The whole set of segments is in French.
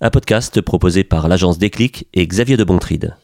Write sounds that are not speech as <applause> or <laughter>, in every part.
un podcast proposé par l'agence Déclic et Xavier de Bontride.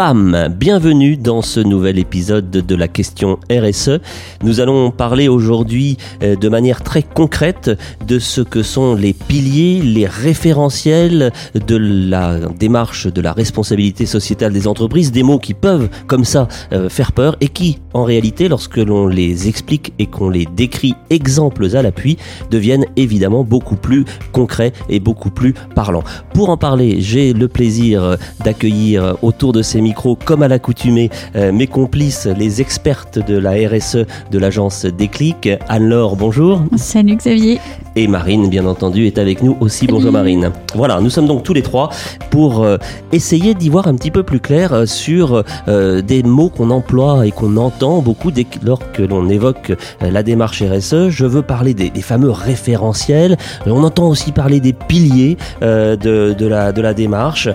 Bienvenue dans ce nouvel épisode de la question RSE. Nous allons parler aujourd'hui euh, de manière très concrète de ce que sont les piliers, les référentiels de la démarche de la responsabilité sociétale des entreprises, des mots qui peuvent comme ça euh, faire peur et qui en réalité lorsque l'on les explique et qu'on les décrit exemples à l'appui deviennent évidemment beaucoup plus concrets et beaucoup plus parlants. Pour en parler, j'ai le plaisir d'accueillir autour de ces comme à l'accoutumée, euh, mes complices, les expertes de la RSE de l'agence Déclic. Anne-Laure, bonjour. Salut Xavier. Et Marine, bien entendu, est avec nous aussi. Bonjour Marine. Voilà, nous sommes donc tous les trois pour euh, essayer d'y voir un petit peu plus clair euh, sur des mots qu'on emploie et qu'on entend beaucoup dès lors que l'on évoque la démarche RSE. Je veux parler des, fameux référentiels. On entend aussi parler des piliers de, la, de la démarche,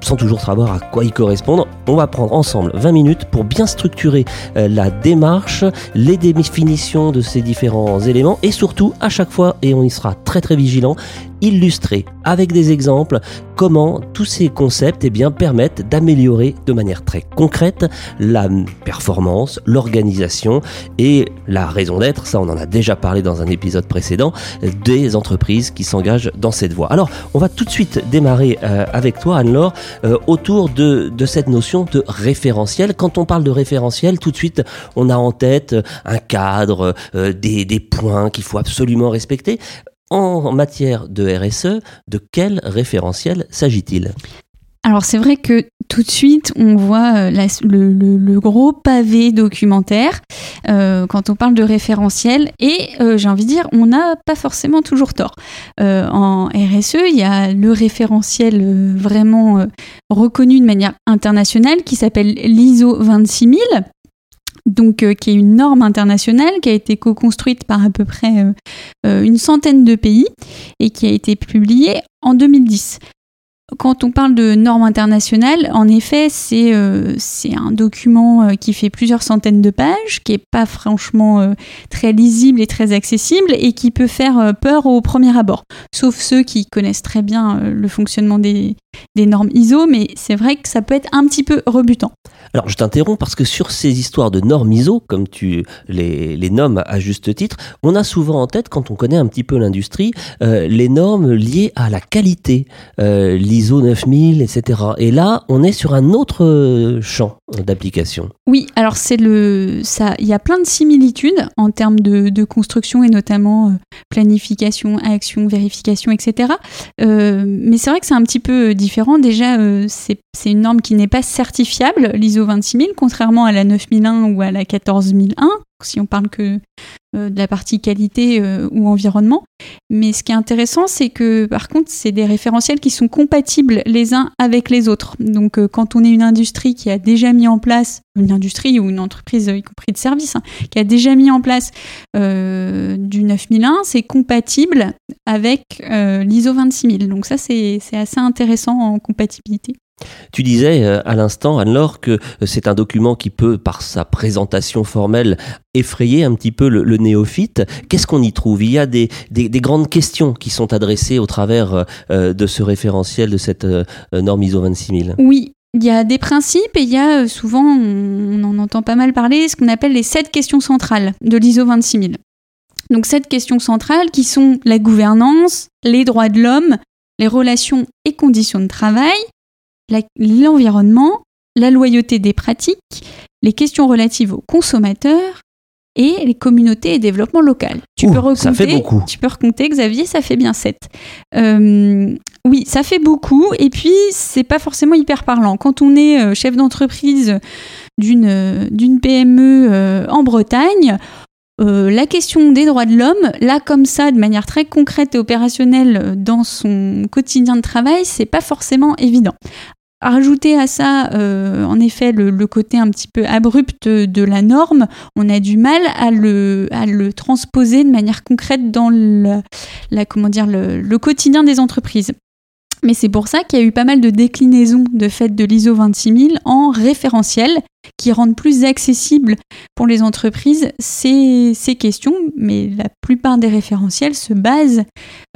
sans toujours savoir à quoi ils correspondent on va prendre ensemble 20 minutes pour bien structurer euh, la démarche, les définitions de ces différents éléments et surtout à chaque fois, et on y sera très très vigilant, illustrer avec des exemples comment tous ces concepts eh bien, permettent d'améliorer de manière très concrète la performance, l'organisation et la raison d'être, ça on en a déjà parlé dans un épisode précédent, des entreprises qui s'engagent dans cette voie. Alors on va tout de suite démarrer euh, avec toi Anne-Laure euh, autour de, de cette notion de référentiel. Quand on parle de référentiel, tout de suite on a en tête un cadre, euh, des, des points qu'il faut absolument respecter. En matière de RSE, de quel référentiel s'agit-il? Alors c'est vrai que tout de suite on voit euh, le, gros pavé documentaire euh, quand on parle de référentiel et euh, j'ai envie de dire on n'a pas forcément toujours tort. en RSE il y a le référentiel vraiment reconnu de manière internationale qui s'appelle l'ISO 26000 donc euh, qui est une norme internationale qui a été co-construite par à peu près euh, euh, une centaine de pays et qui a été publiée en 2010. Quand on parle de normes internationales, en effet, c'est un document qui fait plusieurs centaines de pages, qui n'est pas franchement très lisible et très accessible et qui peut faire peur au premier abord. Sauf ceux qui connaissent très bien le fonctionnement des, des normes ISO, mais c'est vrai que ça peut être un petit peu rebutant. Alors je t'interromps parce que sur ces histoires de normes ISO, comme tu les, les nommes à juste titre, on a souvent en tête, quand on connaît un petit peu l'industrie, euh, les normes liées à la qualité, euh, l'ISO 9000, etc. Et là, on est sur un autre euh, champ d'application. Oui, alors c'est le, ça, il y a plein de similitudes en termes de, construction et notamment planification, action, vérification, etc. mais c'est vrai que c'est un petit peu différent. Déjà, c'est une norme qui n'est pas certifiable, l'ISO 26000, contrairement à la 9001 ou à la 14001, si on parle que euh, de la partie qualité euh, ou environnement. Mais ce qui est intéressant, c'est que par contre, c'est des référentiels qui sont compatibles les uns avec les autres. Donc euh, quand on est une industrie qui a déjà mis en place, une industrie ou une entreprise, y compris de service, hein, qui a déjà mis en place du 9001, c'est compatible avec l'ISO 26000. Donc ça, c'est assez intéressant en compatibilité. Tu disais euh, à l'instant, Anne-Laure, que euh, c'est un document qui peut, par sa présentation formelle, effrayer un petit peu le, néophyte. Qu'est-ce qu'on y trouve? Il y a des, grandes questions qui sont adressées au travers euh, de ce référentiel, de cette norme ISO 26000. Oui, il y a des principes et il y a souvent, on en entend pas mal parler, ce qu'on appelle les sept questions centrales de l'ISO 26000. Donc sept questions centrales qui sont la gouvernance, les droits de l'homme, les relations et conditions de travail, l'environnement, la, loyauté des pratiques, les questions relatives aux consommateurs et les communautés et développement local. Tu peux recompter, ça fait beaucoup. Tu peux recompter, Xavier, ça fait bien 7. Euh, oui, ça fait beaucoup et puis c'est pas forcément hyper parlant. Quand on est euh, chef d'entreprise d'une d'une PME euh, en Bretagne, la question des droits de l'homme, là comme ça, de manière très concrète et opérationnelle dans son quotidien de travail, c'est pas forcément évident. Rajouter à ça, euh, en effet, le, côté un petit peu abrupt de la norme, on a du mal à le, à transposer de manière concrète dans la, comment dire, le, quotidien des entreprises. Mais c'est pour ça qu'il y a eu pas mal de déclinaisons de fait de l'ISO 26000 en référentiel qui rendent plus accessibles pour les entreprises ces, ces, questions, mais la plupart des référentiels se basent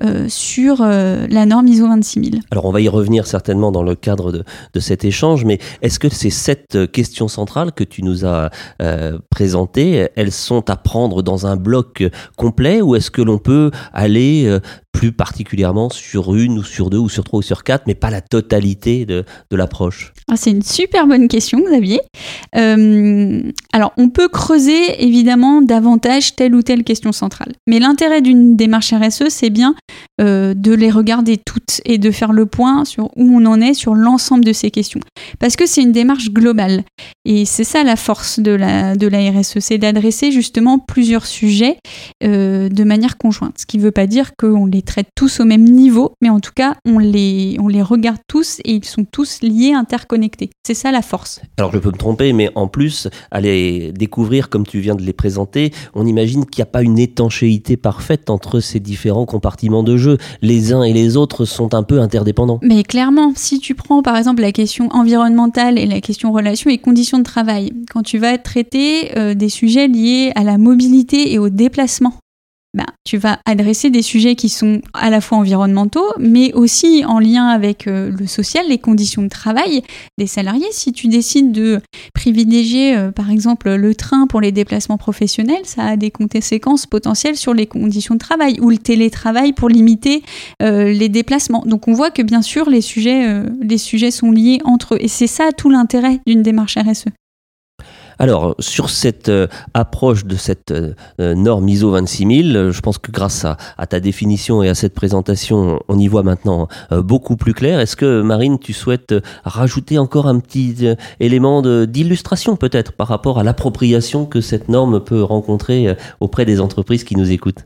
euh, sur euh, la norme ISO 26000. Alors on va y revenir certainement dans le cadre de, de cet échange, mais est-ce que ces sept questions centrales que tu nous as euh, présentées, elles sont à prendre dans un bloc complet ou est-ce que l'on peut aller euh, plus particulièrement sur une ou sur deux ou sur trois ou sur quatre, mais pas la totalité de, de l'approche? Ah, C'est une super bonne question, Xavier. Euh, alors, on peut creuser évidemment davantage telle ou telle question centrale. Mais l'intérêt d'une démarche RSE, c'est bien euh, de les regarder toutes et de faire le point sur où on en est sur l'ensemble de ces questions. Parce que c'est une démarche globale. Et c'est ça la force de la, de la RSE, c'est d'adresser justement plusieurs sujets euh, de manière conjointe. Ce qui ne veut pas dire qu'on les traite tous au même niveau, mais en tout cas, on les, on les regarde tous et ils sont tous liés, interconnectés. C'est ça la force. Alors je peux me tromper, mais en plus, à les découvrir comme tu viens de les présenter, on imagine qu'il n'y a pas une étanchéité parfaite entre ces différents compartiments de jeu. Les uns et les autres sont un peu interdépendants. Mais clairement, si tu prends par exemple la question environnementale et la question relations et conditions de travail, quand tu vas traiter euh, des sujets liés à la mobilité et au déplacement, ben, tu vas adresser des sujets qui sont à la fois environnementaux, mais aussi en lien avec euh, le social, les conditions de travail des salariés. Si tu décides de privilégier, euh, par exemple, le train pour les déplacements professionnels, ça a des conséquences potentielles sur les conditions de travail, ou le télétravail pour limiter euh, les déplacements. Donc on voit que bien sûr, les sujets, les sujets sont liés entre eux. Et c'est ça tout l'intérêt d'une démarche RSE. Alors, sur cette euh, approche de cette euh, euh, norme ISO 26000, je pense que grâce à, ta définition et à cette présentation, on y voit maintenant beaucoup plus clair. Est-ce que, Marine, tu souhaites rajouter encore un petit élément d'illustration peut-être par rapport à l'appropriation que cette norme peut rencontrer auprès des entreprises qui nous écoutent?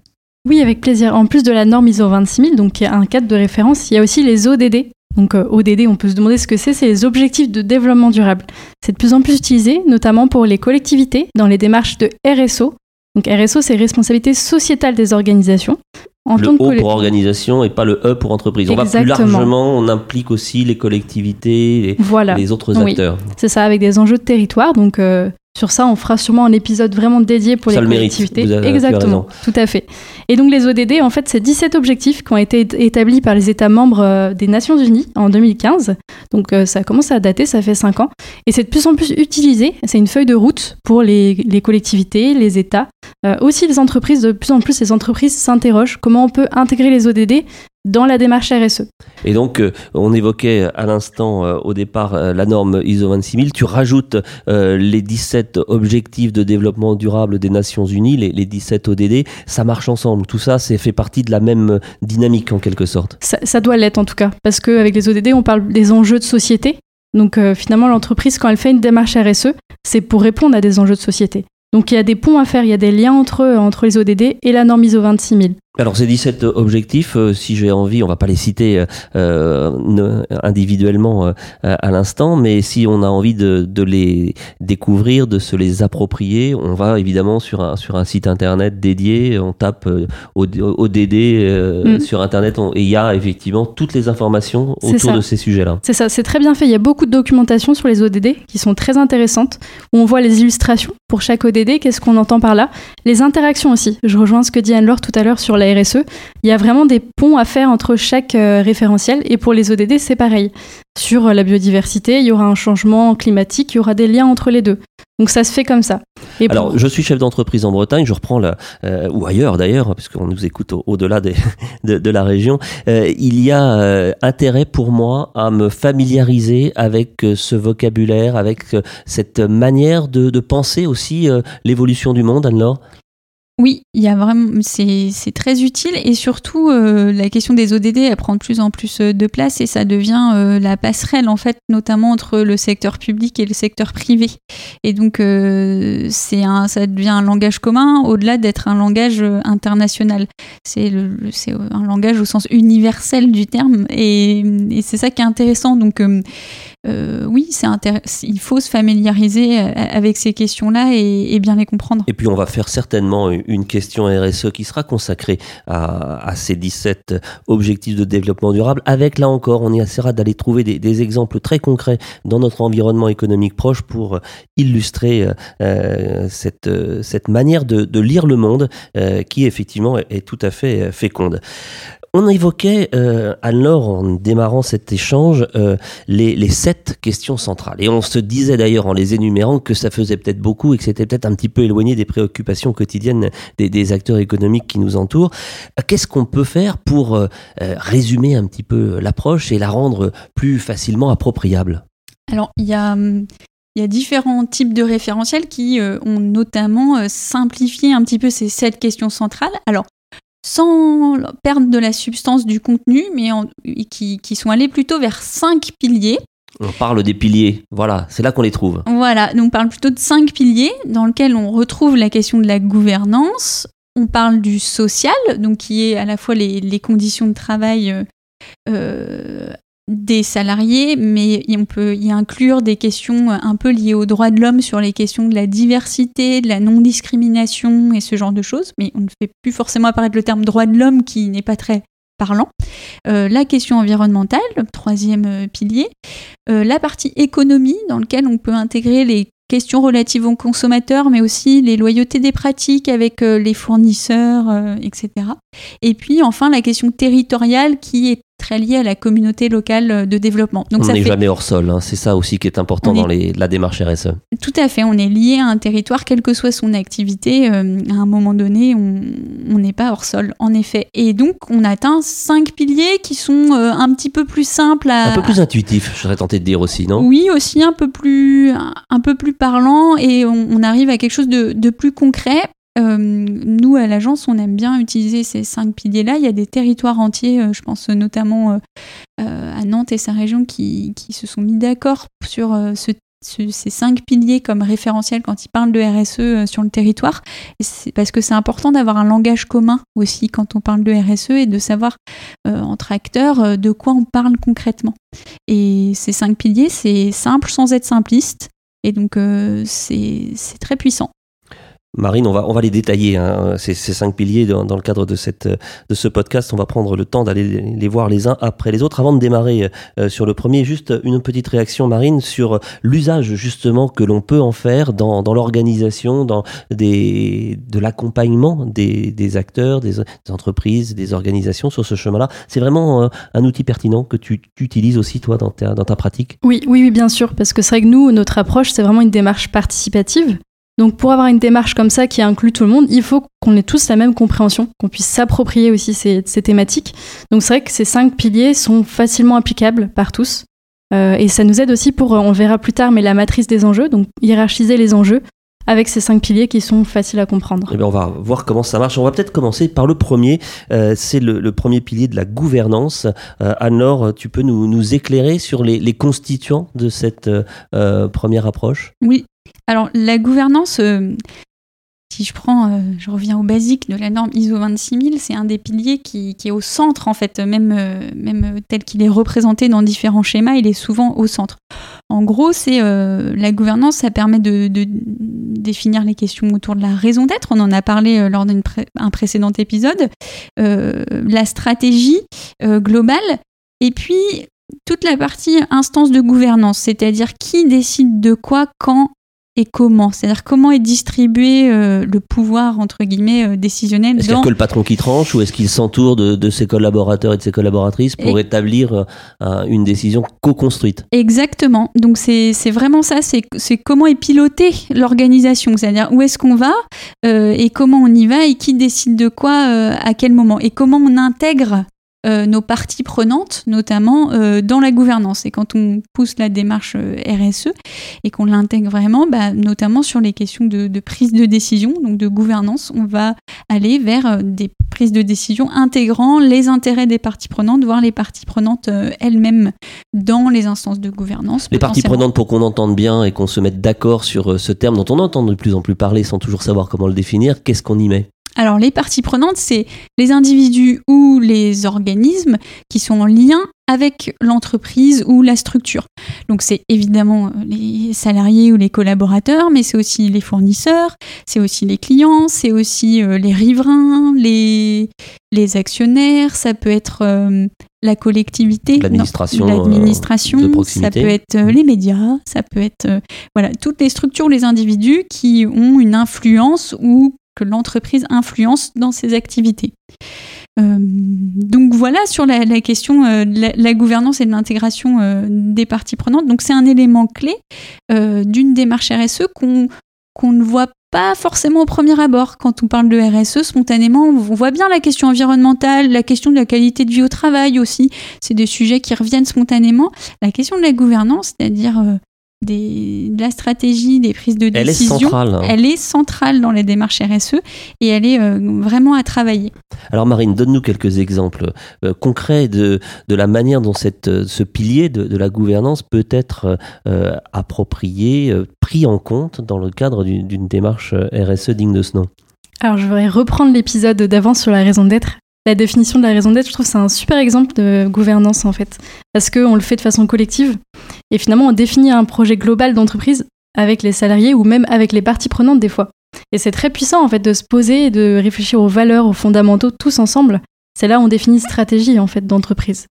Oui, avec plaisir. En plus de la norme ISO 26000, donc qui est un cadre de référence, il y a aussi les ODD, donc euh, ODD, on peut se demander ce que c'est, c'est les objectifs de développement durable. C'est de plus en plus utilisé, notamment pour les collectivités, dans les démarches de RSO. Donc RSO, c'est responsabilité sociétale des organisations. En le O pour organisation et pas le E pour entreprise. On va plus largement, on implique aussi les collectivités, et les autres acteurs. C'est ça, avec des enjeux de territoire. Donc euh, sur ça, on fera sûrement un épisode vraiment dédié pour les collectivités. Exactement, tout à fait. Et donc les ODD, en fait, c'est 17 objectifs qui ont été établis par les États membres euh, des Nations Unies en 2015. Donc euh, ça commence à dater, ça fait 5 ans. Et c'est de plus en plus utilisé. C'est une feuille de route pour les, collectivités, les États, euh, aussi les entreprises. De plus en plus, les entreprises s'interrogent comment on peut intégrer les ODD dans la démarche RSE. Et donc, euh, on évoquait à l'instant, euh, au départ, euh, la norme ISO 26000. Tu rajoutes les 17 objectifs de développement durable des Nations Unies, les, les 17 ODD. Ça marche ensemble. Tout ça, c'est fait partie de la même dynamique en quelque sorte. Ça, ça doit l'être en tout cas, parce qu'avec les ODD, on parle des enjeux de société. Donc finalement, l'entreprise, quand elle fait une démarche RSE, c'est pour répondre à des enjeux de société. Donc il y a des ponts à faire, il y a des liens entre, entre les ODD et la norme ISO 26000. Alors ces 17 objectifs, euh, si j'ai envie, on va pas les citer euh, euh individuellement euh, à l'instant, mais si on a envie de, de, les découvrir, de se les approprier, on va évidemment sur un, sur un site internet dédié, on tape ODD mm. sur internet et il y a effectivement toutes les informations autour de ces sujets-là. C'est ça, c'est très bien fait. Il y a beaucoup de documentation sur les ODD qui sont très intéressantes, où on voit les illustrations pour chaque ODD, qu'est-ce qu'on entend par là, les interactions aussi. Je rejoins ce que dit Anne-Laure tout à l'heure sur la RSE, il y a vraiment des ponts à faire entre chaque euh, référentiel. Et pour les ODD, c'est pareil. Sur euh, la biodiversité, il y aura un changement climatique, il y aura des liens entre les deux. Donc ça se fait comme ça. Alors, je suis chef d'entreprise en Bretagne, je reprends la, euh, ou ailleurs d'ailleurs, puisqu'on nous écoute au-delà <laughs> de, la région. il y a intérêt pour moi à me familiariser avec ce vocabulaire, avec cette manière de, de penser aussi l'évolution du monde, Anne-Laure? Oui, il y a vraiment, c'est, très utile et surtout euh, la question des ODD, elle prend de plus en plus euh, de place et ça devient euh, la passerelle en fait, notamment entre le secteur public et le secteur privé. Et donc c'est un, ça devient un langage commun au-delà d'être un langage international. C'est, c'est un langage au sens universel du terme et, et c'est ça qui est intéressant. Donc euh, oui, c'est il faut se familiariser euh, avec ces questions-là et, bien les comprendre. Et puis on va faire certainement une question RSE qui sera consacrée à, ces 17 objectifs de développement durable. Avec là encore, on essaiera d'aller trouver des, exemples très concrets dans notre environnement économique proche pour illustrer euh, cette, cette manière de, lire le monde qui effectivement est tout à fait féconde. On évoquait, euh, Anne-Laure, en démarrant cet échange, euh, les, sept questions centrales. Et on se disait d'ailleurs en les énumérant que ça faisait peut-être beaucoup et que c'était peut-être un petit peu éloigné des préoccupations quotidiennes des, acteurs économiques qui nous entourent. Qu'est-ce qu'on peut faire pour euh, résumer un petit peu l'approche et la rendre plus facilement appropriable? Alors, il y a... Il y a différents types de référentiels qui ont notamment simplifié un petit peu ces sept questions centrales. Alors, sans perdre de la substance du contenu, mais qui, sont allés plutôt vers cinq piliers. On parle des piliers, voilà, c'est là qu'on les trouve. Voilà, donc on parle plutôt de cinq piliers dans lesquels on retrouve la question de la gouvernance, on parle du social, donc qui est à la fois les, conditions de travail euh, euh, des salariés, mais on peut y inclure des questions un peu liées aux droits de l'homme sur les questions de la diversité, de la non-discrimination et ce genre de choses. Mais on ne fait plus forcément apparaître le terme droit de l'homme qui n'est pas très parlant. Euh, la question environnementale, troisième euh, pilier. Euh, la partie économie, dans laquelle on peut intégrer les questions relatives aux consommateurs, mais aussi les loyautés des pratiques avec les fournisseurs, etc. Et puis enfin la question territoriale qui est très lié à la communauté locale de développement. Donc on n'est jamais hors sol, hein. c'est ça aussi qui est important dans la démarche RSE. Tout à fait, on est lié à un territoire, quelle que soit son activité, euh, à un moment donné, on n'est pas hors sol, en effet. Et donc, on atteint cinq piliers qui sont euh, un petit peu plus simples à... Un peu plus intuitifs, je serais tenté de dire aussi, non? Oui, aussi un peu plus, un peu plus parlant, et on, arrive à quelque chose de, de plus concret euh, nous, à l'agence, on aime bien utiliser ces cinq piliers-là. Il y a des territoires entiers, euh, je pense notamment euh, à Nantes et sa région, qui, qui se sont mis d'accord sur ce, ces cinq piliers comme référentiel quand ils parlent de RSE sur le territoire. parce que c'est important d'avoir un langage commun aussi quand on parle de RSE et de savoir entre acteurs de quoi on parle concrètement. Et ces cinq piliers, c'est simple sans être simpliste. Et donc, c'est très puissant. Marine, on va, on va les détailler, hein, ces, cinq piliers dans, le cadre de, cette, de ce podcast. On va prendre le temps d'aller les voir les uns après les autres. Avant de démarrer euh, sur le premier, juste une petite réaction, Marine, sur l'usage justement que l'on peut en faire dans, dans l'organisation, dans des, de l'accompagnement des, des, acteurs, des, entreprises, des organisations sur ce chemin-là. C'est vraiment euh, un outil pertinent que tu, tu, utilises aussi, toi, dans ta, dans ta pratique? Oui, oui, oui, bien sûr, parce que c'est vrai que nous, notre approche, c'est vraiment une démarche participative. Donc pour avoir une démarche comme ça qui inclut tout le monde, il faut qu'on ait tous la même compréhension, qu'on puisse s'approprier aussi ces, thématiques. Donc c'est vrai que ces cinq piliers sont facilement applicables par tous. Euh, et ça nous aide aussi pour, on verra plus tard, mais la matrice des enjeux, donc hiérarchiser les enjeux avec ces cinq piliers qui sont faciles à comprendre. Eh bien, on va voir comment ça marche. On va peut-être commencer par le premier. Euh, c'est le, premier pilier de la gouvernance. Euh, Anne-Laure, tu peux nous, nous éclairer sur les, les, constituants de cette première approche? Oui, alors, la gouvernance, euh, si je prends, euh, je reviens au basique de la norme ISO 26000, c'est un des piliers qui, est au centre, en fait, même, euh, même tel qu'il est représenté dans différents schémas, il est souvent au centre. En gros, c'est la gouvernance, ça permet de, définir les questions autour de la raison d'être. On en a parlé lors d'un précédent épisode. la stratégie globale. Et puis, toute la partie instance de gouvernance, c'est-à-dire qui décide de quoi, quand, et comment? C'est-à-dire comment est distribué euh, le pouvoir, entre guillemets, euh, décisionnel Est-ce a que le patron qui tranche ou est-ce qu'il s'entoure de, ses collaborateurs et de ses collaboratrices pour établir euh, une décision co-construite? Exactement. Donc c'est vraiment ça, c'est comment est pilotée l'organisation, c'est-à-dire où est-ce qu'on va et comment on y va et qui décide de quoi à quel moment. Et comment on intègre euh, nos parties prenantes, notamment euh, dans la gouvernance. Et quand on pousse la démarche euh, RSE et qu'on l'intègre vraiment, bah, notamment sur les questions de, prise de décision, donc de gouvernance, on va aller vers des prises de décision intégrant les intérêts des parties prenantes, voire les parties prenantes elles-mêmes dans les instances de gouvernance. Les parties prenantes, pour qu'on entende bien et qu'on se mette d'accord sur ce terme dont on entend de plus en plus parler sans toujours savoir comment le définir, qu'est-ce qu'on y met? Alors les parties prenantes, c'est les individus ou les organismes qui sont en lien avec l'entreprise ou la structure. Donc c'est évidemment euh, les salariés ou les collaborateurs, mais c'est aussi les fournisseurs, c'est aussi les clients, c'est aussi euh, les riverains, les, les actionnaires, ça peut être euh, la collectivité, l'administration, ça peut être les médias, ça peut être voilà toutes les structures, les individus qui ont une influence ou que l'entreprise influence dans ses activités. Euh, donc voilà sur la, question euh, de la, gouvernance et de l'intégration euh, des parties prenantes. Donc c'est un élément clé d'une démarche RSE qu'on qu'on ne voit pas forcément au premier abord. Quand on parle de RSE, spontanément, on voit bien la question environnementale, la question de la qualité de vie au travail aussi. C'est des sujets qui reviennent spontanément. La question de la gouvernance, c'est-à-dire de la stratégie, des prises de décision. Elle est centrale. Hein. Elle est centrale dans les démarches RSE et elle est euh, vraiment à travailler. Alors Marine, donne-nous quelques exemples euh, concrets de, de la manière dont cette, euh, ce pilier de, la gouvernance peut être approprié, pris en compte dans le cadre d'une démarche RSE digne de ce nom. Alors je voudrais reprendre l'épisode d'avant sur la raison d'être la définition de la raison d'être, je trouve c'est un super exemple de gouvernance en fait, parce qu'on le fait de façon collective et finalement on définit un projet global d'entreprise avec les salariés ou même avec les parties prenantes des fois. Et c'est très puissant en fait de se poser et de réfléchir aux valeurs, aux fondamentaux tous ensemble. C'est là où on définit stratégie en fait d'entreprise.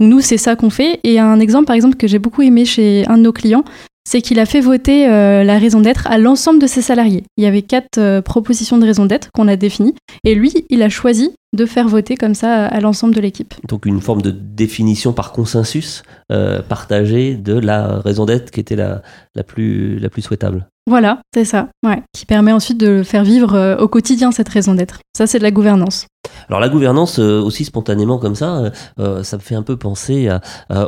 Nous, c'est ça qu'on fait. Et un exemple, par exemple, que j'ai beaucoup aimé chez un de nos clients, c'est qu'il a fait voter euh, la raison d'être à l'ensemble de ses salariés. Il y avait quatre euh, propositions de raison d'être qu'on a définies, et lui, il a choisi de faire voter comme ça à l'ensemble de l'équipe. Donc une forme de définition par consensus euh, partagée de la raison d'être qui était la, la plus souhaitable. Voilà, c'est ça, ouais, qui permet ensuite de faire vivre au quotidien cette raison d'être. Ça, c'est de la gouvernance. Alors la gouvernance euh, aussi spontanément comme ça, euh, euh, ça me fait un peu penser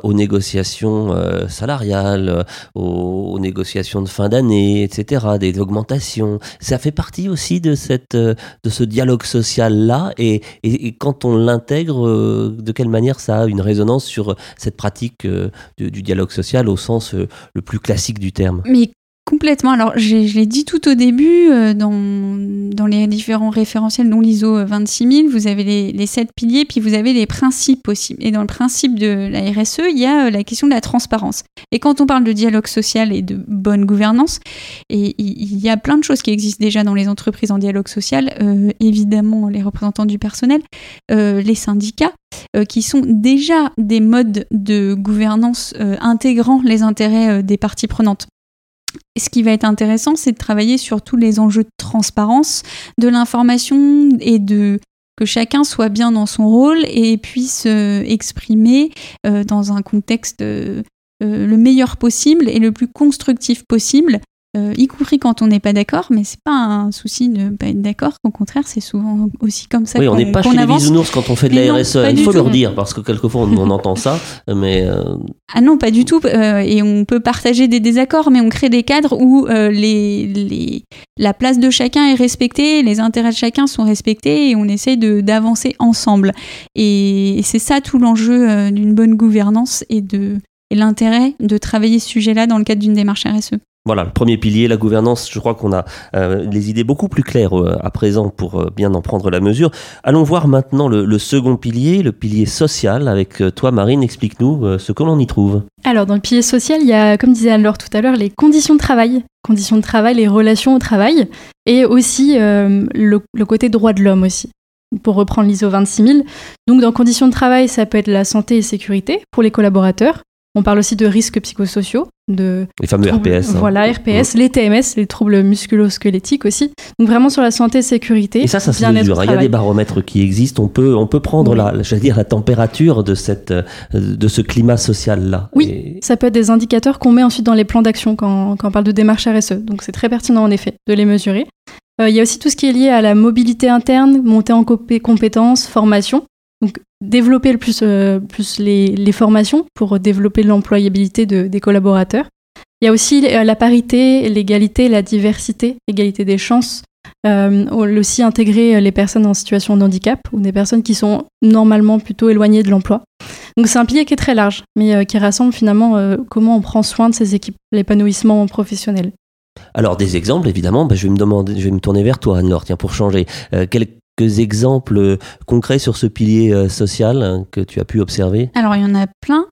aux négociations salariales, aux, négociations de fin d'année, etc., des augmentations. Ça fait partie aussi de cette de ce dialogue social là, et, et, quand on l'intègre, de quelle manière ça a une résonance sur cette pratique du, du dialogue social au sens le plus classique du terme? Mais Complètement. Alors, je l'ai dit tout au début, euh, dans, dans, les différents référentiels, dont l'ISO 26000, vous avez les, les, sept piliers, puis vous avez les principes aussi. Et dans le principe de la RSE, il y a euh, la question de la transparence. Et quand on parle de dialogue social et de bonne gouvernance, et il y a plein de choses qui existent déjà dans les entreprises en dialogue social, euh, évidemment les représentants du personnel, les syndicats, qui sont déjà des modes de gouvernance intégrant les intérêts des parties prenantes ce qui va être intéressant, c'est de travailler sur tous les enjeux de transparence de l'information et de que chacun soit bien dans son rôle et puisse euh, exprimer euh, dans un contexte euh, le meilleur possible et le plus constructif possible euh, y compris quand on n'est pas d'accord, mais c'est pas un souci de ne pas être d'accord. Au contraire, c'est souvent aussi comme ça. Oui, on n'est pas chez les bisounours quand on fait de la RSE. Il faut le dire parce que quelquefois on, entend ça, mais euh, ah non, pas du tout. Euh, et on peut partager des désaccords, mais on crée des cadres où les, les, la place de chacun est respectée, les intérêts de chacun sont respectés, et on essaye d'avancer ensemble. Et, c'est ça tout l'enjeu d'une bonne gouvernance et de et l'intérêt de travailler ce sujet-là dans le cadre d'une démarche RSE. Voilà, le premier pilier, la gouvernance, je crois qu'on a euh, les idées beaucoup plus claires euh, à présent pour euh, bien en prendre la mesure. Allons voir maintenant le, second pilier, le pilier social. Avec toi, Marine, explique-nous ce que l'on y trouve. Alors, dans le pilier social, il y a, comme disait Anne-Laure tout à l'heure, les conditions de travail. Conditions de travail, les relations au travail, et aussi le, le côté droit de l'homme aussi pour reprendre l'ISO 26000. Donc dans conditions de travail, ça peut être la santé et sécurité pour les collaborateurs, on parle aussi de risques psychosociaux. De les fameux RPS. Hein. Voilà, RPS, les TMS, les troubles musculo-squelettiques aussi. Donc vraiment sur la santé, sécurité. Et ça, ça se mesure. Il y a des baromètres qui existent. On peut, on peut prendre la, dire, la température de, cette, de ce climat social-là. Oui, ça peut être des indicateurs qu'on met ensuite dans les plans d'action quand, quand on parle de démarche RSE. Donc c'est très pertinent en effet de les mesurer. Euh, il y a aussi tout ce qui est lié à la mobilité interne, montée en compétences, formation. Donc développer le plus, euh, les, formations pour développer l'employabilité des collaborateurs. Il y a aussi euh, la parité, l'égalité, la diversité, l'égalité des chances. Euh, aussi intégrer les personnes en situation de handicap ou des personnes qui sont normalement plutôt éloignées de l'emploi. Donc c'est un pilier qui est très large, mais qui rassemble finalement comment on prend soin de ces équipes, l'épanouissement professionnel. Alors des exemples, évidemment, bah, je vais me tourner vers toi, Anne-Laure, tiens, pour changer. Quelques exemples concrets sur ce pilier social hein, que tu as pu observer? Alors, il y en a plein.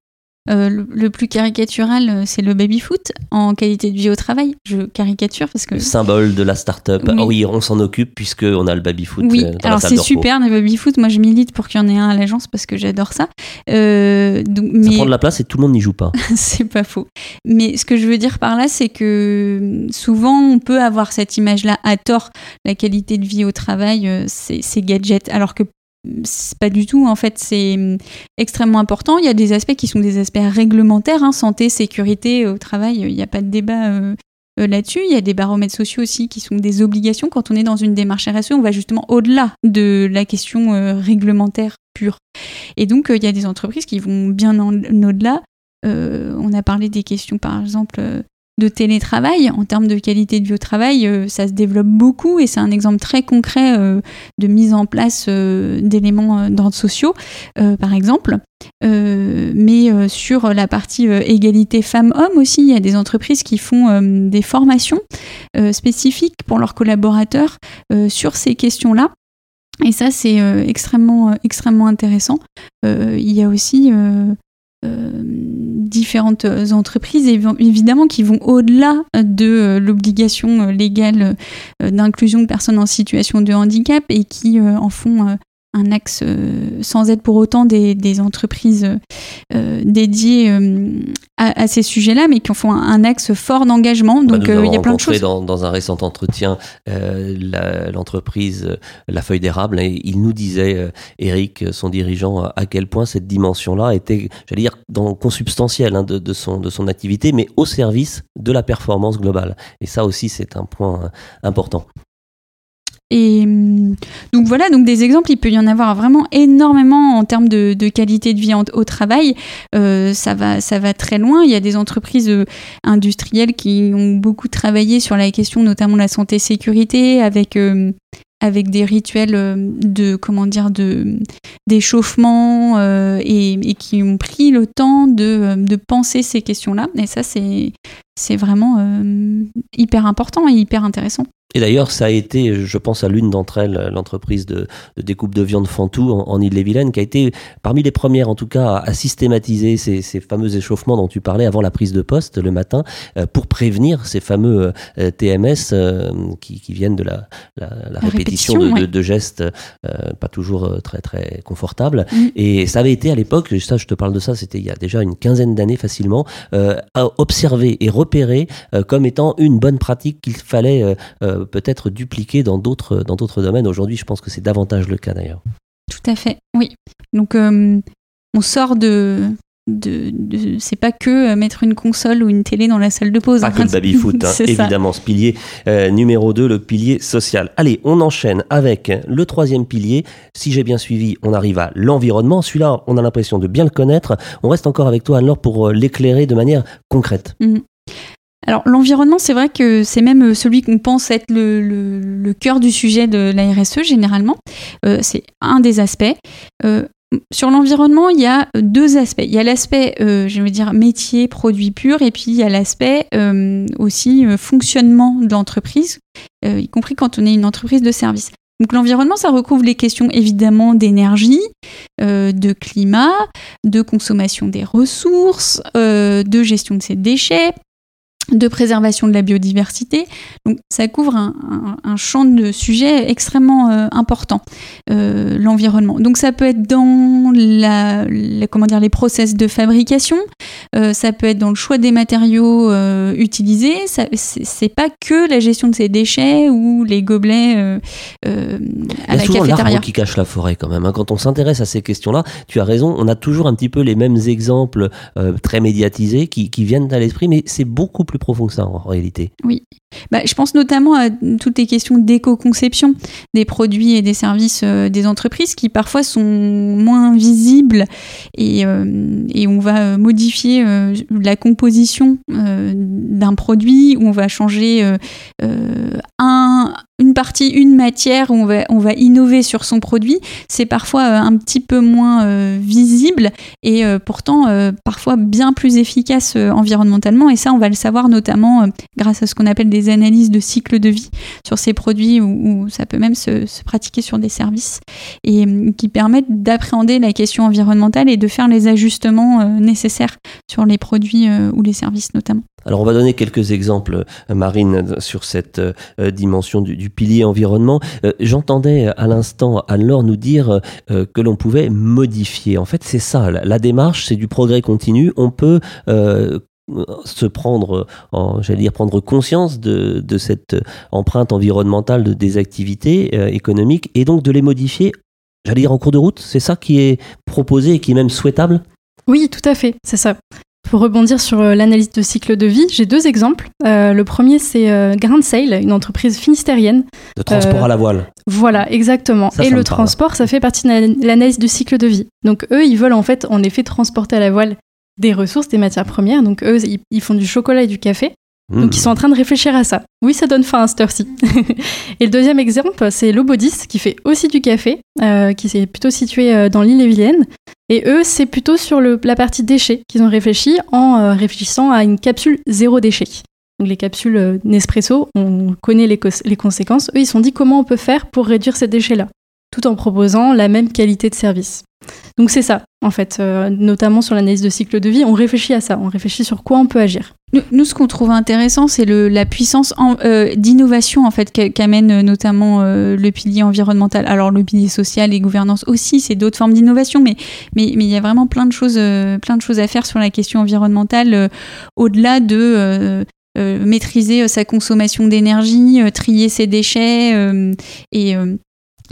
Euh, le, plus caricatural, euh, c'est le baby-foot en qualité de vie au travail. Je caricature parce que. Le symbole de la start-up. Oui, ah oui on s'en occupe puisqu'on a le baby-foot. Oui, euh, alors c'est super le baby-foot. Moi, je milite pour qu'il y en ait un à l'agence parce que j'adore ça. donc, mais... Ça prend de la place et tout le monde n'y joue pas. <laughs> c'est pas faux. Mais ce que je veux dire par là, c'est que souvent, on peut avoir cette image-là à tort. La qualité de vie au travail, c'est gadget. Alors que pas du tout en fait c'est extrêmement important. Il y a des aspects qui sont des aspects réglementaires hein, santé sécurité au travail il n'y a pas de débat euh, euh, là-dessus. Il y a des baromètres sociaux aussi qui sont des obligations. Quand on est dans une démarche RSE on va justement au-delà de la question euh, réglementaire pure. Et donc il y a des entreprises qui vont bien au-delà. On a parlé des questions par exemple de télétravail, en termes de qualité de vie au travail, euh, ça se développe beaucoup et c'est un exemple très concret euh, de mise en place euh, d'éléments d'ordre sociaux, par exemple. mais sur la partie égalité femmes-hommes aussi, il y a des entreprises qui font des formations spécifiques pour leurs collaborateurs sur ces questions-là. Et ça, c'est extrêmement, extrêmement intéressant. il y a aussi différentes entreprises évidemment qui vont au-delà de euh, l'obligation euh, légale d'inclusion de personnes en situation de handicap et qui en font un axe sans être pour autant des, entreprises dédiées à, ces sujets-là, mais qui en font un, axe fort d'engagement. Bah, Donc il y a plein de choses. Dans, dans un récent entretien, l'entreprise La Feuille d'érable, et il nous disait, Eric, son dirigeant, à quel point cette dimension-là était, j'allais dire, dans consubstantielle hein, de, son, de son activité, mais au service de la performance globale. Et ça aussi, c'est un point important. Et hum, donc voilà, donc des exemples, il peut y en avoir vraiment énormément en termes de, qualité de vie au travail. Euh, ça, va, ça va très loin. Il y a des entreprises euh, industrielles qui ont beaucoup travaillé sur la question notamment de la santé-sécurité avec euh, avec des rituels de comment dire de d'échauffement et, et, qui ont pris le temps de, de penser ces questions-là et ça c'est c'est vraiment hyper important et hyper intéressant. Et d'ailleurs, ça a été, je pense à l'une d'entre elles, l'entreprise de, découpe de viande Fantou en, en Ille-et-Vilaine, qui a été parmi les premières, en tout cas, à, systématiser ces, fameux échauffements dont tu parlais avant la prise de poste le matin, euh, pour prévenir ces fameux euh, TMS euh, qui, viennent de la, répétition, de, gestes pas toujours très très confortables. Mm. Et ça avait été à l'époque, ça, je te parle de ça, c'était il y a déjà une quinzaine d'années facilement, à observer et repérer comme étant une bonne pratique qu'il fallait peut-être dupliqué dans d'autres dans d'autres domaines. Aujourd'hui, je pense que c'est davantage le cas d'ailleurs. Tout à fait, oui. Donc euh, on sort de, de, c'est pas que euh, mettre une console ou une télé dans la salle de pause. Pas que le baby-foot, <laughs> hein, évidemment, ce pilier euh, numéro 2, le pilier social. Allez, on enchaîne avec le troisième pilier. Si j'ai bien suivi, on arrive à l'environnement. Celui-là, on a l'impression de bien le connaître. On reste encore avec toi, Anne-Laure, pour l'éclairer de manière concrète. Mmh. Alors l'environnement, c'est vrai que c'est même euh, celui qu'on pense être le, cœur du sujet de la RSE généralement. Euh, c'est un des aspects. Euh, sur l'environnement, il y a deux aspects. Il y a l'aspect, je veux dire, métier, produit pur, et puis il y a l'aspect aussi fonctionnement de l'entreprise, y compris quand on est une entreprise de service. Donc l'environnement, ça recouvre les questions évidemment d'énergie, de climat, de consommation des ressources, de gestion de ses déchets, de préservation de la biodiversité. Donc ça couvre un, champ de sujets extrêmement euh, important, euh, l'environnement. Donc ça peut être dans la, comment dire, les process de fabrication, euh, ça peut être dans le choix des matériaux utilisés, c'est pas que la gestion de ces déchets ou les gobelets à la souvent cafétéria. qui cache la forêt quand même. Hein. Quand on s'intéresse à ces questions-là, tu as raison, on a toujours un petit peu les mêmes exemples très médiatisés qui, qui viennent à l'esprit, mais c'est beaucoup plus profond que ça en réalité. Oui. Bah, je pense notamment à toutes les questions d'éco-conception des produits et des services euh, des entreprises qui parfois sont moins visibles et, euh, on va modifier euh, la composition d'un produit, on va changer un, une partie, une matière on on va innover sur son produit, c'est parfois un petit peu moins visible et pourtant parfois bien plus efficace environnementalement. Et ça, on va le savoir notamment grâce à ce qu'on appelle des analyses de cycle de vie sur ces produits ou, ça peut même se, pratiquer sur des services et qui permettent d'appréhender la question environnementale et de faire les ajustements nécessaires sur les produits ou les services notamment. Alors on va donner quelques exemples, euh, Marine, sur cette euh, dimension du, pilier environnement. Euh, j'entendais à l'instant Anne-Laure nous dire que l'on pouvait modifier. En fait, c'est ça, la, démarche, c'est du progrès continu. On peut se prendre, j'allais dire, prendre conscience de, cette empreinte environnementale de, des activités économiques et donc de les modifier, j'allais dire, en cours de route. C'est ça qui est proposé et qui est même souhaitable? Oui, tout à fait, c'est ça. Pour rebondir sur euh, l'analyse de cycle de vie, j'ai deux exemples. Euh, le premier, c'est euh, Grand Sail, une entreprise finistérienne. De transport à la voile. Voilà, exactement. et le transport, ça fait partie de l'analyse du cycle de vie. Donc eux, ils veulent en fait, en effet, transporter à la voile des ressources, des matières premières. Donc eux, ils font du chocolat et du café. Donc ils sont en train de réfléchir à ça. Oui, ça donne faim à cette heure-ci. <laughs> et le deuxième exemple, c'est Lobodis, qui fait aussi du café, euh, qui s'est plutôt situé euh, dans l'île et Vilaine. Et eux, c'est plutôt sur la partie déchets qu'ils ont réfléchi en euh, réfléchissant à une capsule zéro déchet. Donc les capsules Nespresso, on connaît les, les conséquences. Eux, ils se sont dit comment on peut faire pour réduire ces déchets-là, tout en proposant la même qualité de service. Donc c'est ça, en fait, euh, notamment sur l'analyse de cycle de vie, on réfléchit à ça, on réfléchit sur quoi on peut agir. Nous, ce qu'on trouve intéressant, c'est la puissance euh, d'innovation en fait qu'amène euh, notamment le pilier environnemental. Alors le pilier social et gouvernance aussi, c'est d'autres formes d'innovation, mais mais mais il y a vraiment plein de choses, plein de choses à faire sur la question environnementale au-delà de maîtriser sa consommation d'énergie, trier ses déchets et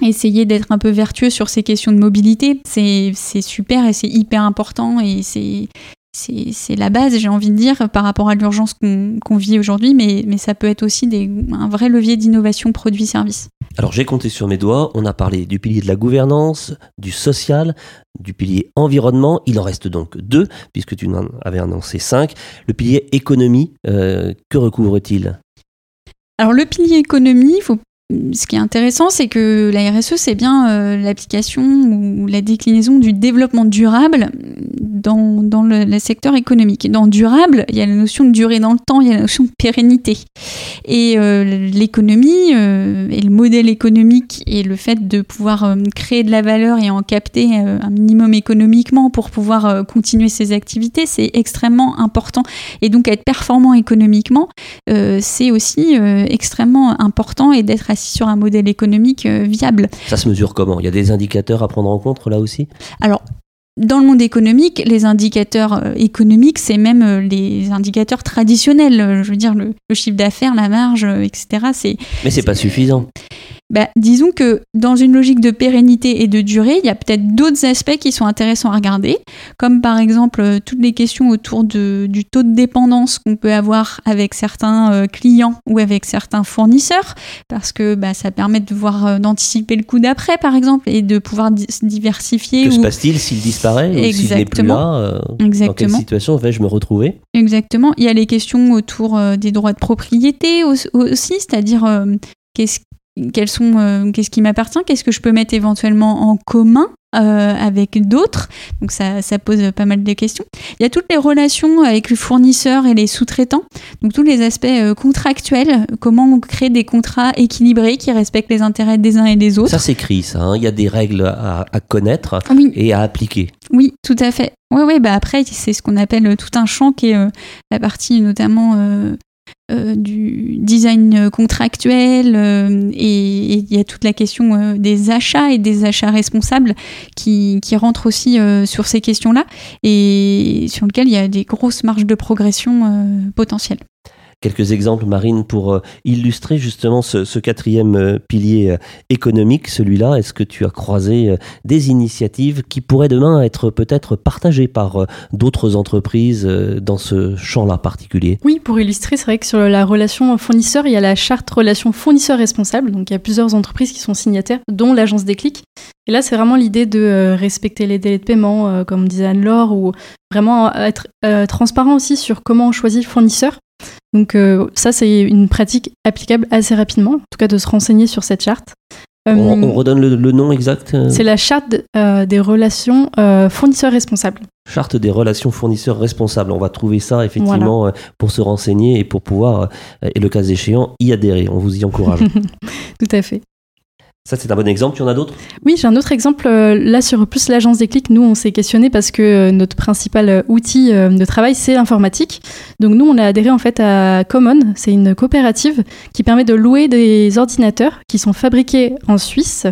essayer d'être un peu vertueux sur ces questions de mobilité. C'est super et c'est hyper important et c'est c'est la base, j'ai envie de dire, par rapport à l'urgence qu'on vit aujourd'hui, mais, mais, ça peut être aussi des, un vrai levier d'innovation produit-service. Alors j'ai compté sur mes doigts, on a parlé du pilier de la gouvernance, du social, du pilier environnement, il en reste donc deux, puisque tu en avais annoncé cinq. Le pilier économie, euh, que recouvre-t-il? Alors le pilier économie, il faut ce qui est intéressant, c'est que la RSE, c'est bien euh, l'application ou la déclinaison du développement durable dans, dans le, secteur économique. Dans durable, il y a la notion de durée dans le temps, il y a la notion de pérennité. Et euh, l'économie euh, et le modèle économique et le fait de pouvoir créer de la valeur et en capter un minimum économiquement pour pouvoir continuer ses activités, c'est extrêmement important. Et donc être performant économiquement, c'est aussi extrêmement important et d'être sur un modèle économique euh, viable. Ça se mesure comment? Il y a des indicateurs à prendre en compte là aussi? Alors, dans le monde économique, les indicateurs euh, économiques, c'est même euh, les indicateurs traditionnels. Je veux dire, le, chiffre d'affaires, la marge, etc. C'est, Mais c'est pas suffisant. Bah, disons que dans une logique de pérennité et de durée, il y a peut-être d'autres aspects qui sont intéressants à regarder, comme par exemple euh, toutes les questions autour de, du taux de dépendance qu'on peut avoir avec certains euh, clients ou avec certains fournisseurs, parce que bah, ça permet de voir euh, d'anticiper le coup d'après, par exemple, et de pouvoir se diversifier. Que se passe-t-il s'il disparaît ou s'il n'est plus là Exactement. Dans quelle situation vais-je me retrouver Exactement. Il y a les questions autour des droits de propriété aussi, c'est-à-dire qu'est-ce sont, euh, qu'est-ce qui m'appartient, qu'est-ce que je peux mettre éventuellement en commun euh, avec d'autres. Donc ça, ça, pose pas mal de questions. Il y a toutes les relations avec les fournisseurs et les sous-traitants. Donc tous les aspects euh, contractuels, comment on crée des contrats équilibrés qui respectent les intérêts des uns et des autres. Ça s'écrit ça. Hein. Il y a des règles à, connaître et à appliquer. Oui, tout à fait. Oui, oui, bah après, c'est ce qu'on appelle tout un champ qui est la partie notamment euh, du design contractuel euh, et il y a toute la question euh, des achats et des achats responsables qui, qui rentrent aussi sur ces questions-là et sur lesquelles il y a des grosses marges de progression potentielles quelques exemples, Marine, pour euh, illustrer justement ce, quatrième euh, pilier euh, économique, celui-là Est-ce que tu as croisé des initiatives qui pourraient demain être peut-être partagées par d'autres entreprises dans ce champ-là particulier? Oui, pour illustrer, c'est vrai que sur la relation fournisseur, il y a la charte relation fournisseur responsable. Donc il y a plusieurs entreprises qui sont signataires, dont l'agence Déclic. Et là, c'est vraiment l'idée de respecter les délais de paiement, comme disait Anne-Laure, ou vraiment être transparent aussi sur comment on choisit le fournisseur. Donc ça, c'est une pratique applicable assez rapidement, en tout cas de se renseigner sur cette charte. On, redonne le, nom exact C'est la charte des relations fournisseurs responsables. Charte des relations fournisseurs responsables. On va trouver ça effectivement pour se renseigner et pour pouvoir, et le cas échéant, y adhérer. On vous y encourage. <laughs> Tout à fait. Ça, c'est un bon exemple. Tu en as d'autres? Oui, j'ai un autre exemple. Euh, là, sur plus l'agence des clics, nous, on s'est questionné parce que euh, notre principal euh, outil de travail, c'est l'informatique. Donc, nous, on a adhéré en fait à Common. C'est une coopérative qui permet de louer des ordinateurs qui sont fabriqués en Suisse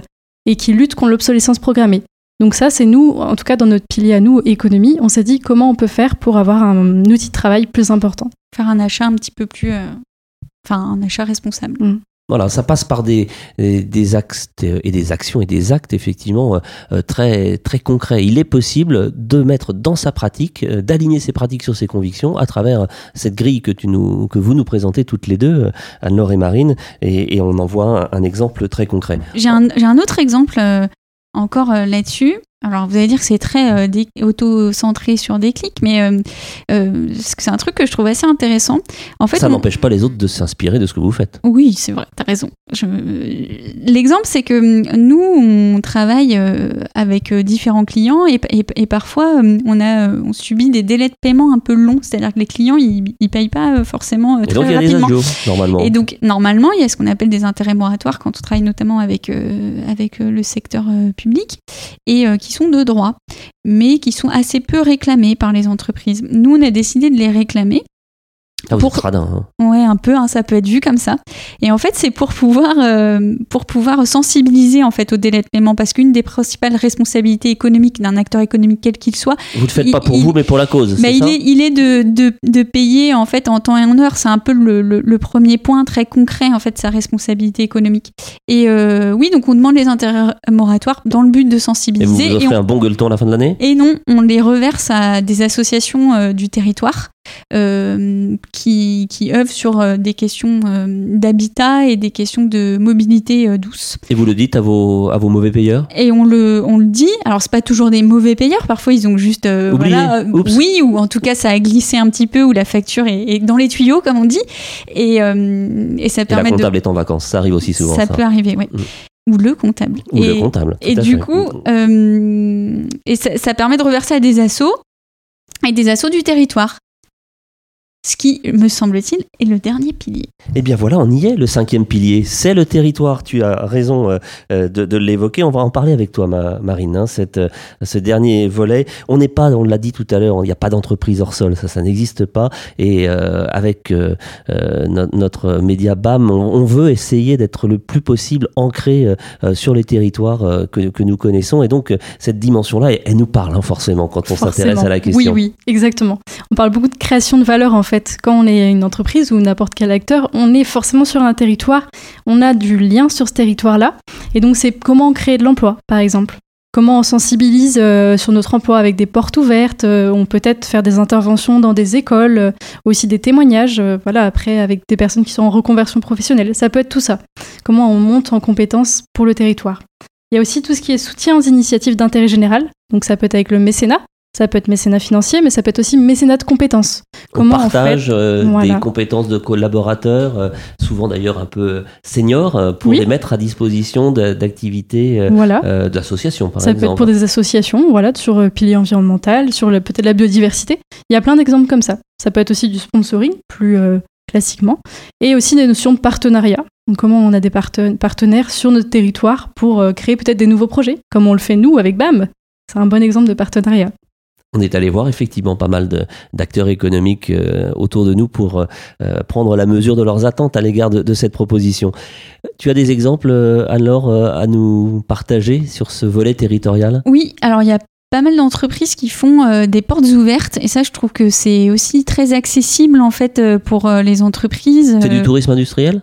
et qui luttent contre l'obsolescence programmée. Donc ça, c'est nous, en tout cas dans notre pilier à nous, économie, on s'est dit comment on peut faire pour avoir un outil de travail plus important. Faire un achat un petit peu plus... Enfin, un achat responsable. Mmh. Voilà, ça passe par des, des actes et des actions et des actes effectivement euh, très, très concrets. Il est possible de mettre dans sa pratique, euh, d'aligner ses pratiques sur ses convictions à travers cette grille que, tu nous, que vous nous présentez toutes les deux, Anne-Laure et Marine, et, on en voit un, exemple très concret. J'ai un, un, autre exemple euh, encore là-dessus. Alors vous allez dire que c'est très euh, auto-centré sur des clics, mais euh, euh, c'est un truc que je trouve assez intéressant. En fait, ça n'empêche pas les autres de s'inspirer de ce que vous faites. Oui, c'est vrai, t'as raison. L'exemple, c'est que nous, on travaille avec différents clients et, et, parfois on a on subit des délais de paiement un peu longs, c'est-à-dire que les clients ils, ils payent pas forcément et très donc, il y a. Des normalement. Et donc normalement, il y a ce qu'on appelle des intérêts moratoires quand on travaille notamment avec avec le secteur public et qui sont de droit, mais qui sont assez peu réclamés par les entreprises. Nous, on a décidé de les réclamer ah, pour... Hein. Ouais, un peu, hein, ça peut être vu comme ça. Et en fait, c'est pour pouvoir, euh, pour pouvoir sensibiliser en fait au délai de paiement, parce qu'une des principales responsabilités économiques d'un acteur économique quel qu'il soit, vous ne le faites pas pour vous, mais pour la cause. Mais il, est, il est de, de, de, payer en fait en temps et en heure. C'est un peu le, le, premier point très concret en fait sa responsabilité économique. Et euh, oui, donc on demande les intérêts moratoires dans le but de sensibiliser. Et vous, vous offrez un bon gueuleton à la fin de l'année? Et non, on les reverse à des associations euh, du territoire qui, qui œuvrent sur euh, des questions euh, d'habitat et des questions de mobilité douce. Et vous le dites à vos, à vos mauvais payeurs? Et on le, on le dit. Alors, c'est pas toujours des mauvais payeurs. Parfois, ils ont juste. voilà, oui, ou en tout cas, ça a glissé un petit peu, ou la facture est, dans les tuyaux, comme on dit. Et, et ça permet. Et la comptable est en vacances. Ça arrive aussi souvent. Ça, peut arriver, oui. Mm. ou le comptable. Ou et, le comptable. Et du coup, et ça, ça, permet de reverser à des assos et des assos du territoire ce qui, me semble-t-il, est le dernier pilier. Eh bien voilà, on y est, le cinquième pilier, c'est le territoire. Tu as raison euh, euh, de, l'évoquer. On va en parler avec toi, Marine, hein, cette, euh, ce dernier volet. On n'est pas, on l'a dit tout à l'heure, il n'y a pas d'entreprise hors sol, ça, ça n'existe pas. Et avec notre média BAM, on, veut essayer d'être le plus possible ancré sur les territoires que, que, nous connaissons. Et donc, cette dimension-là, elle, nous parle hein, forcément quand on s'intéresse à la question. Oui, oui, exactement. On parle beaucoup de création de valeur en fait quand on est une entreprise ou n'importe quel acteur, on est forcément sur un territoire, on a du lien sur ce territoire-là. Et donc, c'est comment créer de l'emploi, par exemple. Comment on sensibilise euh, sur notre emploi avec des portes ouvertes. Euh, on peut être faire des interventions dans des écoles, euh, aussi des témoignages, voilà, après avec des personnes qui sont en reconversion professionnelle. Ça peut être tout ça. Comment on monte en compétences pour le territoire. Il y a aussi tout ce qui est soutien aux initiatives d'intérêt général. Donc ça peut être avec le mécénat, ça peut être mécénat financier, mais ça peut être aussi mécénat de compétences. Comment on partage euh, des compétences de collaborateurs, euh, souvent d'ailleurs un peu seniors, euh, pour les mettre à disposition d'activités d'associations, par ça exemple. Ça peut être pour des associations, voilà, sur pilier environnemental, sur peut-être la biodiversité. Il y a plein d'exemples comme ça. Ça peut être aussi du sponsoring, plus classiquement, et aussi des notions de partenariat. Donc, comment on a des partenaires sur notre territoire pour créer peut-être des nouveaux projets, comme on le fait nous avec BAM. C'est un bon exemple de partenariat on est allé voir effectivement pas mal d'acteurs économiques euh, autour de nous pour euh, euh, prendre la mesure de leurs attentes à l'égard de, cette proposition. Tu as des exemples, alors à nous partager sur ce volet territorial? Oui, alors il y a pas mal d'entreprises qui font des portes ouvertes et ça je trouve que c'est aussi très accessible en fait pour les entreprises. C'est du tourisme industriel?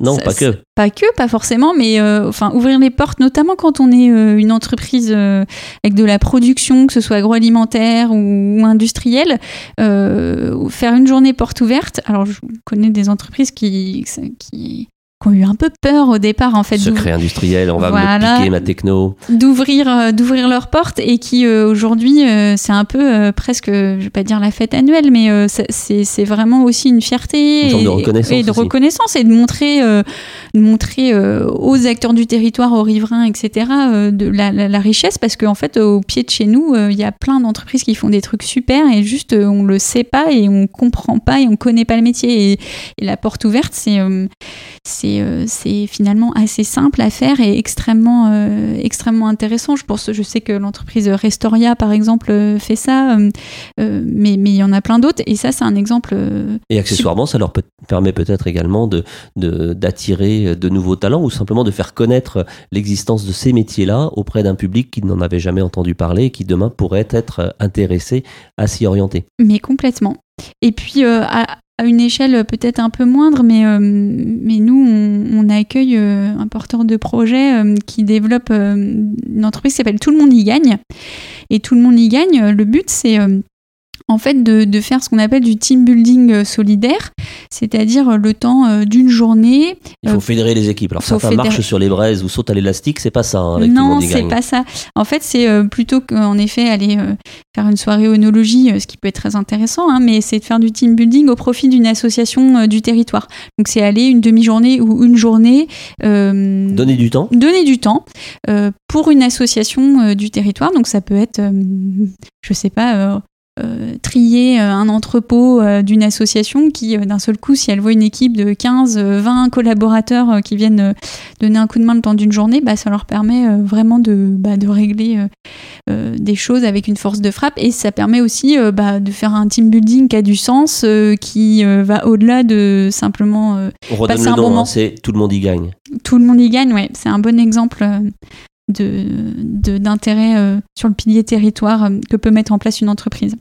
Non, pas que. Pas que, pas forcément, mais euh, enfin ouvrir les portes, notamment quand on est euh, une entreprise euh, avec de la production, que ce soit agroalimentaire ou, industrielle, faire une journée porte ouverte. Alors je connais des entreprises qui, qui qui ont eu un peu peur au départ en fait. Secret industriel, on va me piquer ma techno. D'ouvrir, euh, d'ouvrir leurs portes et qui euh, aujourd'hui euh, c'est un peu presque, je vais pas dire la fête annuelle, mais c'est vraiment aussi une fierté une forme de reconnaissance et, de reconnaissance et de montrer, de montrer aux acteurs du territoire, aux riverains, etc. de la, la, richesse parce qu'en fait au pied de chez nous il y a plein d'entreprises qui font des trucs super et juste on le sait pas et on comprend pas et on connaît pas le métier et, et la porte ouverte c'est c'est c'est finalement assez simple à faire et extrêmement, euh, extrêmement intéressant. Je, pense, je sais que l'entreprise Restoria, par exemple, euh, fait ça, mais, mais il y en a plein d'autres. Et ça, c'est un exemple. et accessoirement, ça leur permet peut-être également d'attirer de, d'attirer de nouveaux talents ou simplement de faire connaître l'existence de ces métiers-là auprès d'un public qui n'en avait jamais entendu parler et qui demain pourrait être intéressé à s'y orienter. Mais complètement. Et puis, à, à une échelle peut-être un peu moindre, mais, euh, nous, on, accueille euh, un porteur de projet euh, qui développe une entreprise qui s'appelle Tout le monde y gagne. Et Tout le monde y gagne, le but, c'est en fait de, de faire ce qu'on appelle du team building euh, solidaire, c'est-à-dire euh, le temps euh, d'une journée. Il faut fédérer les équipes. Alors certains marchent sur les braises ou sautent à l'élastique, c'est pas ça. Hein, non, c'est pas ça. En fait, c'est plutôt qu'en effet aller faire une soirée onologie, ce qui peut être très intéressant, hein, mais c'est de faire du team building au profit d'une association du territoire. Donc c'est aller une demi-journée ou une journée. donner du temps. Donner du temps pour une association du territoire. Donc ça peut être, je sais pas euh, trier euh, un entrepôt euh, d'une association qui, d'un seul coup, si elle voit une équipe de 15, 20 collaborateurs qui viennent donner un coup de main le temps d'une journée, bah, ça leur permet vraiment de, bah, de régler des choses avec une force de frappe et ça permet aussi bah, de faire un team building qui a du sens, qui va au-delà de simplement On redonne le nom, hein, c'est tout le monde y gagne. Tout le monde y gagne, ouais. C'est un bon exemple d'intérêt sur le pilier territoire que peut mettre en place une entreprise.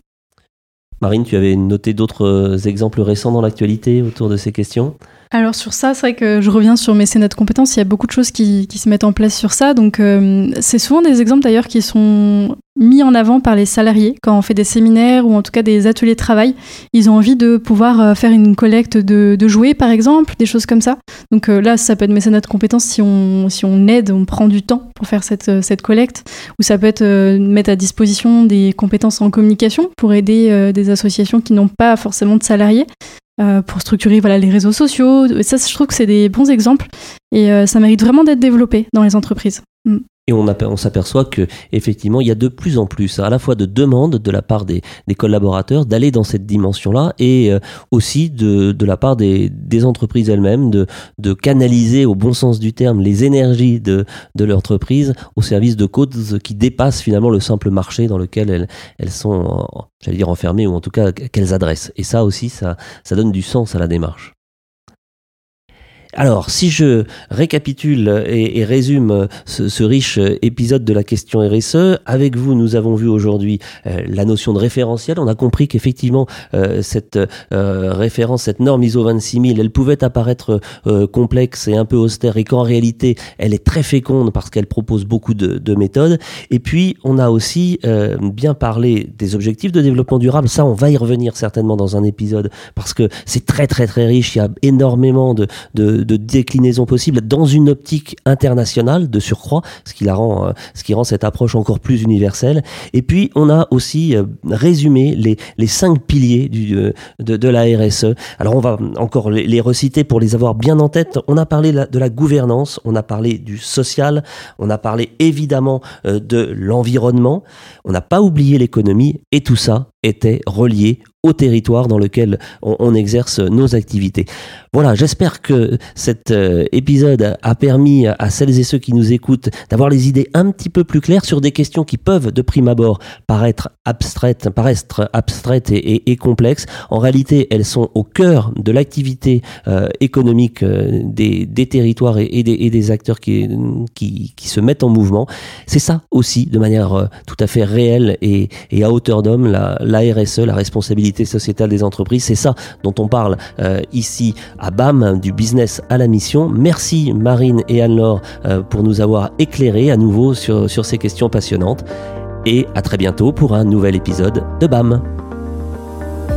Marine, tu avais noté d'autres euh, exemples récents dans l'actualité autour de ces questions? Alors sur ça, c'est vrai que je reviens sur mécénat de compétences, il y a beaucoup de choses qui, se mettent en place sur ça. Donc euh, c'est souvent des exemples d'ailleurs qui sont mis en avant par les salariés quand on fait des séminaires ou en tout cas des ateliers de travail. Ils ont envie de pouvoir euh, faire une collecte de, jouets par exemple, des choses comme ça. Donc euh, là, ça peut être mécénat de compétences si on, aide, on prend du temps pour faire cette collecte. Ou ça peut être mettre à disposition des compétences en communication pour aider des associations qui n'ont pas forcément de salariés. Euh, pour structurer voilà, les réseaux sociaux. Ça, je trouve que c'est des bons exemples et euh, ça mérite vraiment d'être développé dans les entreprises. Mm. Et on, s'aperçoit que effectivement, il y a de plus en plus, à la fois de demandes de la part des, collaborateurs d'aller dans cette dimension-là, et euh, aussi de, la part des, entreprises elles-mêmes de, canaliser au bon sens du terme les énergies de, de l'entreprise au service de causes qui dépassent finalement le simple marché dans lequel elles, sont, j'allais dire enfermées ou en tout cas qu'elles adressent. Et ça aussi, ça donne du sens à la démarche. Alors, si je récapitule et, résume ce, riche épisode de la question RSE, avec vous, nous avons vu aujourd'hui euh, la notion de référentiel. On a compris qu'effectivement, euh, cette euh, référence, cette norme ISO 26000, elle pouvait apparaître complexe et un peu austère, et qu'en réalité, elle est très féconde parce qu'elle propose beaucoup de, de, méthodes. Et puis, on a aussi bien parlé des objectifs de développement durable. Ça, on va y revenir certainement dans un épisode parce que c'est très très très riche. Il y a énormément de, de de déclinaison possible dans une optique internationale de surcroît, ce qui la rend, euh, ce qui rend cette approche encore plus universelle. Et puis on a aussi euh, résumé les, les cinq piliers du, euh, de la RSE. Alors on va encore les, reciter pour les avoir bien en tête. On a parlé de la gouvernance, on a parlé du social, on a parlé évidemment de l'environnement, on n'a pas oublié l'économie et tout ça était relié au territoire dans lequel on, exerce nos activités. Voilà, j'espère que cet euh, épisode a permis à celles et ceux qui nous écoutent d'avoir les idées un petit peu plus claires sur des questions qui peuvent de prime abord paraître abstraites, paraître abstraites et, complexes. En réalité, elles sont au cœur de l'activité euh, économique euh, des, territoires et, des, acteurs qui, se mettent en mouvement. C'est ça aussi, de manière tout à fait réelle et, à hauteur d'homme, RSE, la responsabilité sociétale des entreprises. C'est ça dont on parle euh, ici à BAM, du business à la mission. Merci Marine et Anne-Laure euh, pour nous avoir éclairés à nouveau sur ces questions passionnantes. Et à très bientôt pour un nouvel épisode de BAM.